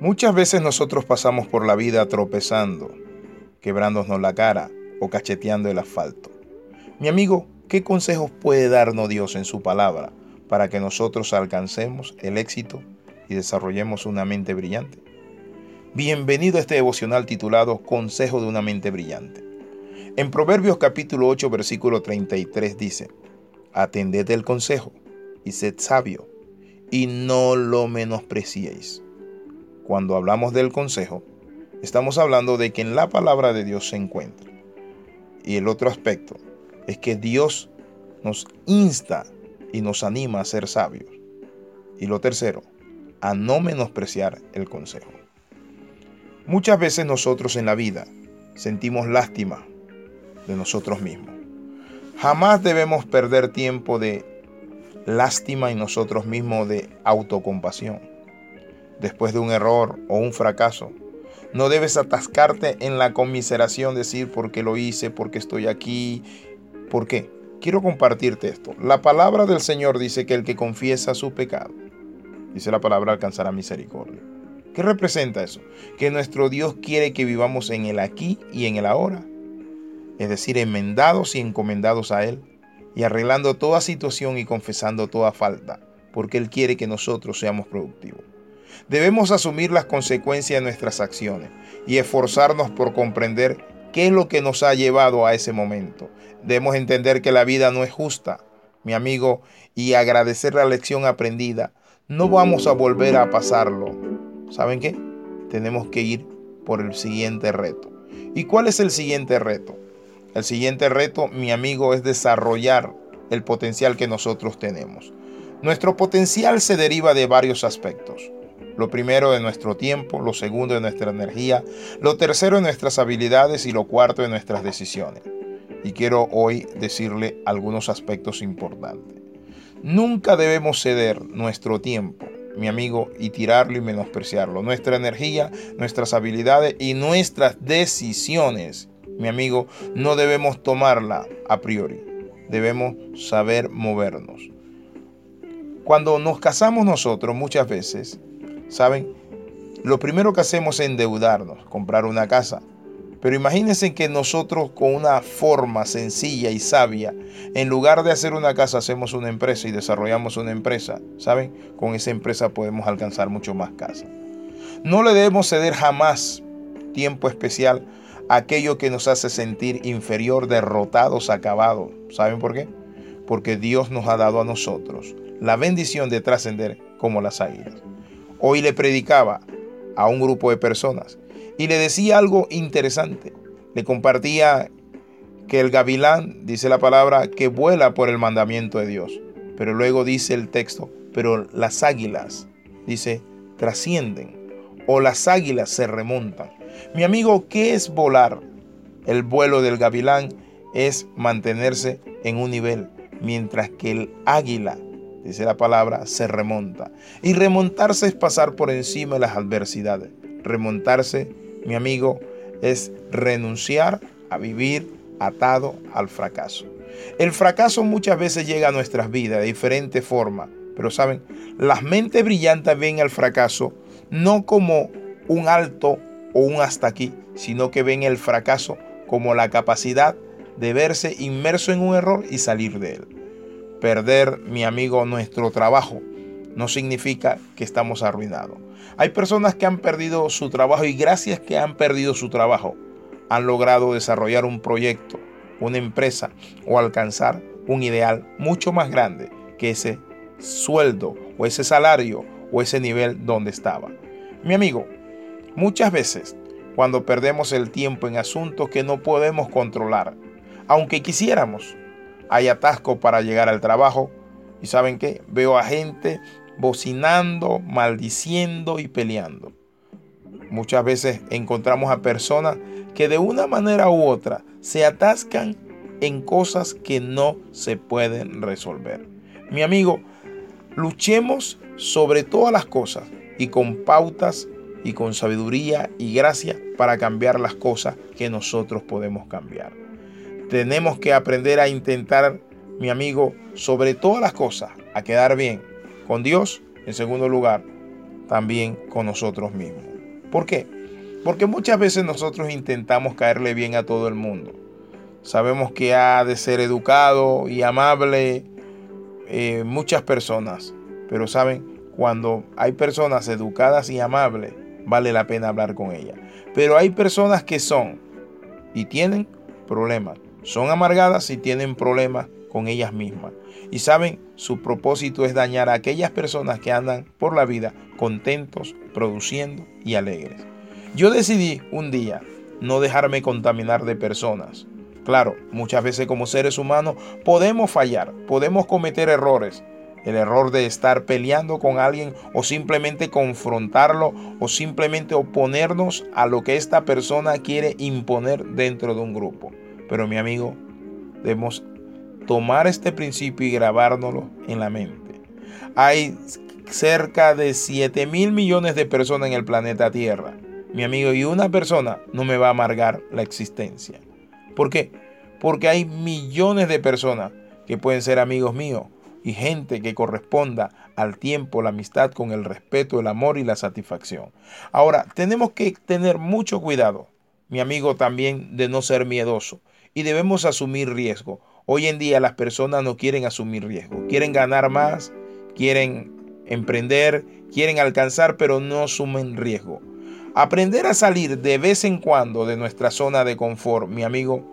Muchas veces nosotros pasamos por la vida tropezando, quebrándonos la cara o cacheteando el asfalto. Mi amigo, ¿qué consejos puede darnos Dios en su palabra para que nosotros alcancemos el éxito y desarrollemos una mente brillante? Bienvenido a este devocional titulado Consejo de una mente brillante. En Proverbios capítulo 8 versículo 33 dice, Atended el consejo y sed sabio, y no lo menospreciéis cuando hablamos del consejo, estamos hablando de que en la palabra de Dios se encuentra. Y el otro aspecto es que Dios nos insta y nos anima a ser sabios. Y lo tercero, a no menospreciar el consejo. Muchas veces nosotros en la vida sentimos lástima de nosotros mismos. Jamás debemos perder tiempo de lástima en nosotros mismos de autocompasión después de un error o un fracaso. No debes atascarte en la conmiseración, decir por qué lo hice, por qué estoy aquí, por qué. Quiero compartirte esto. La palabra del Señor dice que el que confiesa su pecado, dice la palabra, alcanzará misericordia. ¿Qué representa eso? Que nuestro Dios quiere que vivamos en el aquí y en el ahora. Es decir, enmendados y encomendados a Él y arreglando toda situación y confesando toda falta, porque Él quiere que nosotros seamos productivos. Debemos asumir las consecuencias de nuestras acciones y esforzarnos por comprender qué es lo que nos ha llevado a ese momento. Debemos entender que la vida no es justa, mi amigo, y agradecer la lección aprendida. No vamos a volver a pasarlo. ¿Saben qué? Tenemos que ir por el siguiente reto. ¿Y cuál es el siguiente reto? El siguiente reto, mi amigo, es desarrollar el potencial que nosotros tenemos. Nuestro potencial se deriva de varios aspectos. Lo primero de nuestro tiempo, lo segundo de nuestra energía, lo tercero de nuestras habilidades y lo cuarto de nuestras decisiones. Y quiero hoy decirle algunos aspectos importantes. Nunca debemos ceder nuestro tiempo, mi amigo, y tirarlo y menospreciarlo. Nuestra energía, nuestras habilidades y nuestras decisiones, mi amigo, no debemos tomarla a priori. Debemos saber movernos. Cuando nos casamos nosotros muchas veces ¿Saben? Lo primero que hacemos es endeudarnos, comprar una casa. Pero imagínense que nosotros con una forma sencilla y sabia, en lugar de hacer una casa, hacemos una empresa y desarrollamos una empresa. ¿Saben? Con esa empresa podemos alcanzar mucho más casa. No le debemos ceder jamás tiempo especial a aquello que nos hace sentir inferior, derrotados, acabados. ¿Saben por qué? Porque Dios nos ha dado a nosotros la bendición de trascender como las águilas. Hoy le predicaba a un grupo de personas y le decía algo interesante. Le compartía que el gavilán, dice la palabra, que vuela por el mandamiento de Dios. Pero luego dice el texto, pero las águilas, dice, trascienden o las águilas se remontan. Mi amigo, ¿qué es volar? El vuelo del gavilán es mantenerse en un nivel, mientras que el águila dice la palabra, se remonta. Y remontarse es pasar por encima de las adversidades. Remontarse, mi amigo, es renunciar a vivir atado al fracaso. El fracaso muchas veces llega a nuestras vidas de diferente forma, pero saben, las mentes brillantes ven el fracaso no como un alto o un hasta aquí, sino que ven el fracaso como la capacidad de verse inmerso en un error y salir de él. Perder, mi amigo, nuestro trabajo no significa que estamos arruinados. Hay personas que han perdido su trabajo y gracias que han perdido su trabajo han logrado desarrollar un proyecto, una empresa o alcanzar un ideal mucho más grande que ese sueldo o ese salario o ese nivel donde estaba. Mi amigo, muchas veces cuando perdemos el tiempo en asuntos que no podemos controlar, aunque quisiéramos, hay atasco para llegar al trabajo. ¿Y saben qué? Veo a gente bocinando, maldiciendo y peleando. Muchas veces encontramos a personas que de una manera u otra se atascan en cosas que no se pueden resolver. Mi amigo, luchemos sobre todas las cosas y con pautas y con sabiduría y gracia para cambiar las cosas que nosotros podemos cambiar. Tenemos que aprender a intentar, mi amigo, sobre todas las cosas, a quedar bien con Dios en segundo lugar, también con nosotros mismos. ¿Por qué? Porque muchas veces nosotros intentamos caerle bien a todo el mundo. Sabemos que ha de ser educado y amable eh, muchas personas, pero saben, cuando hay personas educadas y amables, vale la pena hablar con ellas. Pero hay personas que son y tienen problemas. Son amargadas y tienen problemas con ellas mismas. Y saben, su propósito es dañar a aquellas personas que andan por la vida contentos, produciendo y alegres. Yo decidí un día no dejarme contaminar de personas. Claro, muchas veces como seres humanos podemos fallar, podemos cometer errores. El error de estar peleando con alguien o simplemente confrontarlo o simplemente oponernos a lo que esta persona quiere imponer dentro de un grupo. Pero mi amigo, debemos tomar este principio y grabárnoslo en la mente. Hay cerca de 7 mil millones de personas en el planeta Tierra mi amigo, y una persona no me va a amargar la existencia. ¿Por qué? Porque hay millones de personas que pueden ser amigos míos y gente que corresponda al tiempo, la amistad con el respeto, el amor y la satisfacción. Ahora, tenemos que tener mucho cuidado, mi amigo, también de no ser miedoso y debemos asumir riesgo. Hoy en día las personas no quieren asumir riesgo, quieren ganar más, quieren emprender, quieren alcanzar, pero no asumen riesgo. Aprender a salir de vez en cuando de nuestra zona de confort, mi amigo,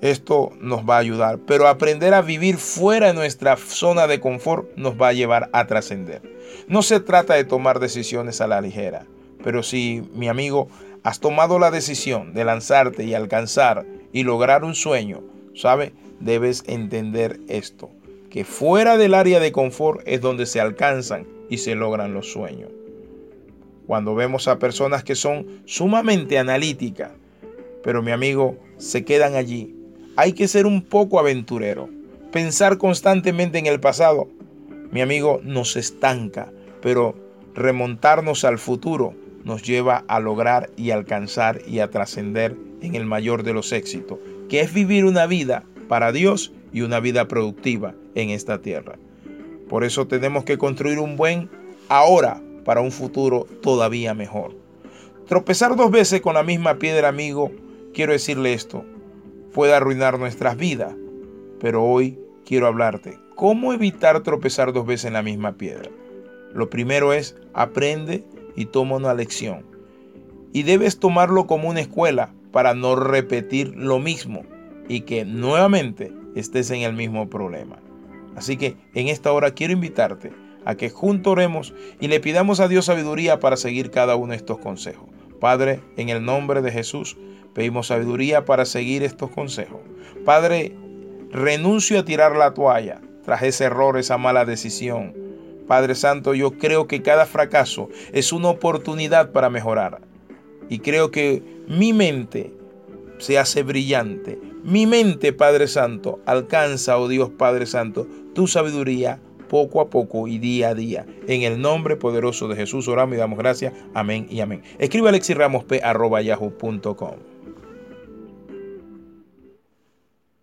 esto nos va a ayudar. Pero aprender a vivir fuera de nuestra zona de confort nos va a llevar a trascender. No se trata de tomar decisiones a la ligera, pero si, mi amigo, has tomado la decisión de lanzarte y alcanzar y lograr un sueño, ¿sabe? Debes entender esto, que fuera del área de confort es donde se alcanzan y se logran los sueños cuando vemos a personas que son sumamente analíticas, pero mi amigo, se quedan allí. Hay que ser un poco aventurero, pensar constantemente en el pasado. Mi amigo nos estanca, pero remontarnos al futuro nos lleva a lograr y alcanzar y a trascender en el mayor de los éxitos, que es vivir una vida para Dios y una vida productiva en esta tierra. Por eso tenemos que construir un buen ahora para un futuro todavía mejor. Tropezar dos veces con la misma piedra, amigo, quiero decirle esto, puede arruinar nuestras vidas, pero hoy quiero hablarte cómo evitar tropezar dos veces en la misma piedra. Lo primero es aprende y toma una lección. Y debes tomarlo como una escuela para no repetir lo mismo y que nuevamente estés en el mismo problema. Así que en esta hora quiero invitarte a que juntos oremos y le pidamos a Dios sabiduría para seguir cada uno de estos consejos. Padre, en el nombre de Jesús, pedimos sabiduría para seguir estos consejos. Padre, renuncio a tirar la toalla tras ese error, esa mala decisión. Padre Santo, yo creo que cada fracaso es una oportunidad para mejorar. Y creo que mi mente se hace brillante. Mi mente, Padre Santo, alcanza, oh Dios Padre Santo, tu sabiduría poco a poco y día a día. En el nombre poderoso de Jesús oramos y damos gracias. Amén y amén. Escribe alexirramosp.yahoo.com.